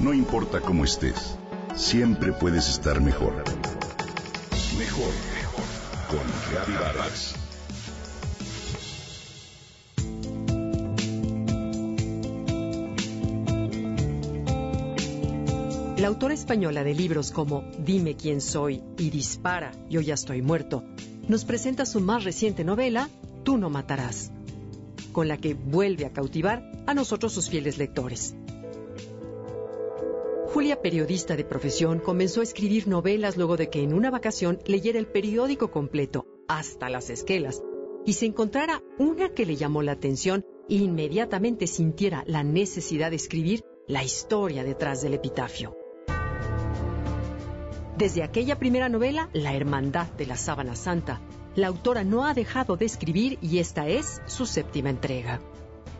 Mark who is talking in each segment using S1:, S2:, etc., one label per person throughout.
S1: No importa cómo estés, siempre puedes estar mejor. Mejor, mejor. Con Reavivadas.
S2: La autora española de libros como Dime quién soy y Dispara, yo ya estoy muerto, nos presenta su más reciente novela, Tú no matarás, con la que vuelve a cautivar a nosotros sus fieles lectores. Julia, periodista de profesión, comenzó a escribir novelas luego de que en una vacación leyera el periódico completo, hasta las esquelas, y se encontrara una que le llamó la atención e inmediatamente sintiera la necesidad de escribir la historia detrás del epitafio. Desde aquella primera novela, La Hermandad de la Sábana Santa, la autora no ha dejado de escribir y esta es su séptima entrega.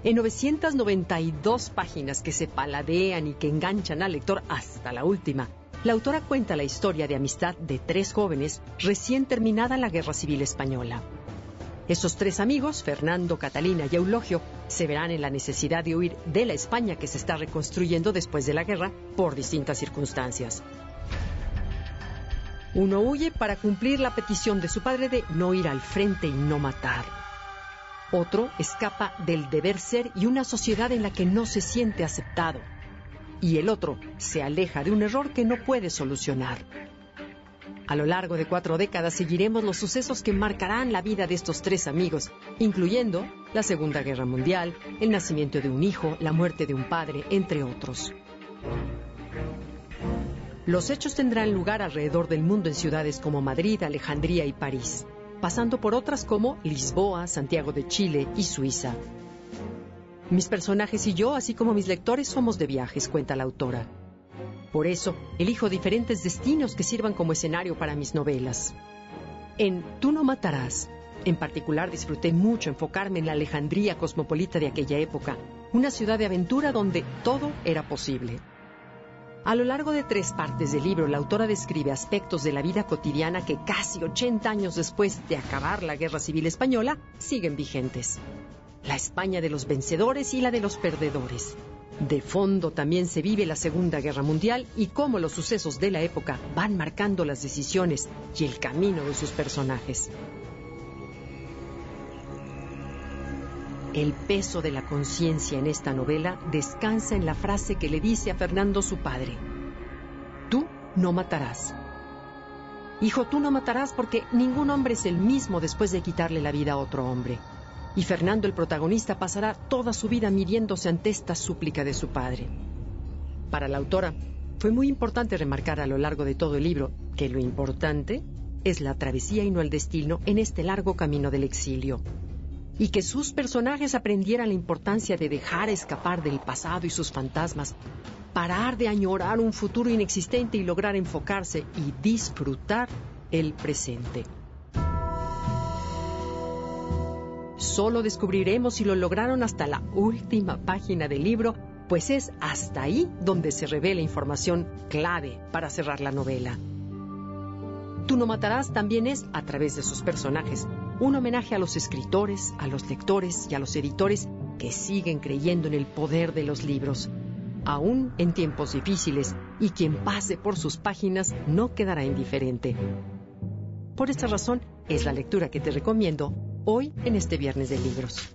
S2: En 992 páginas que se paladean y que enganchan al lector hasta la última, la autora cuenta la historia de amistad de tres jóvenes recién terminada la Guerra Civil Española. Esos tres amigos, Fernando, Catalina y Eulogio, se verán en la necesidad de huir de la España que se está reconstruyendo después de la guerra por distintas circunstancias. Uno huye para cumplir la petición de su padre de no ir al frente y no matar. Otro escapa del deber ser y una sociedad en la que no se siente aceptado. Y el otro se aleja de un error que no puede solucionar. A lo largo de cuatro décadas seguiremos los sucesos que marcarán la vida de estos tres amigos, incluyendo la Segunda Guerra Mundial, el nacimiento de un hijo, la muerte de un padre, entre otros. Los hechos tendrán lugar alrededor del mundo en ciudades como Madrid, Alejandría y París, pasando por otras como Lisboa, Santiago de Chile y Suiza. Mis personajes y yo, así como mis lectores, somos de viajes, cuenta la autora. Por eso, elijo diferentes destinos que sirvan como escenario para mis novelas. En Tú no matarás, en particular disfruté mucho enfocarme en la Alejandría cosmopolita de aquella época, una ciudad de aventura donde todo era posible. A lo largo de tres partes del libro, la autora describe aspectos de la vida cotidiana que casi 80 años después de acabar la Guerra Civil Española siguen vigentes. La España de los vencedores y la de los perdedores. De fondo también se vive la Segunda Guerra Mundial y cómo los sucesos de la época van marcando las decisiones y el camino de sus personajes. El peso de la conciencia en esta novela descansa en la frase que le dice a Fernando su padre. Tú no matarás. Hijo, tú no matarás porque ningún hombre es el mismo después de quitarle la vida a otro hombre. Y Fernando el protagonista pasará toda su vida midiéndose ante esta súplica de su padre. Para la autora, fue muy importante remarcar a lo largo de todo el libro que lo importante es la travesía y no el destino en este largo camino del exilio y que sus personajes aprendieran la importancia de dejar escapar del pasado y sus fantasmas, parar de añorar un futuro inexistente y lograr enfocarse y disfrutar el presente. Solo descubriremos si lo lograron hasta la última página del libro, pues es hasta ahí donde se revela información clave para cerrar la novela. Tú no matarás también es, a través de sus personajes, un homenaje a los escritores, a los lectores y a los editores que siguen creyendo en el poder de los libros, aún en tiempos difíciles, y quien pase por sus páginas no quedará indiferente. Por esta razón es la lectura que te recomiendo hoy en este viernes de libros.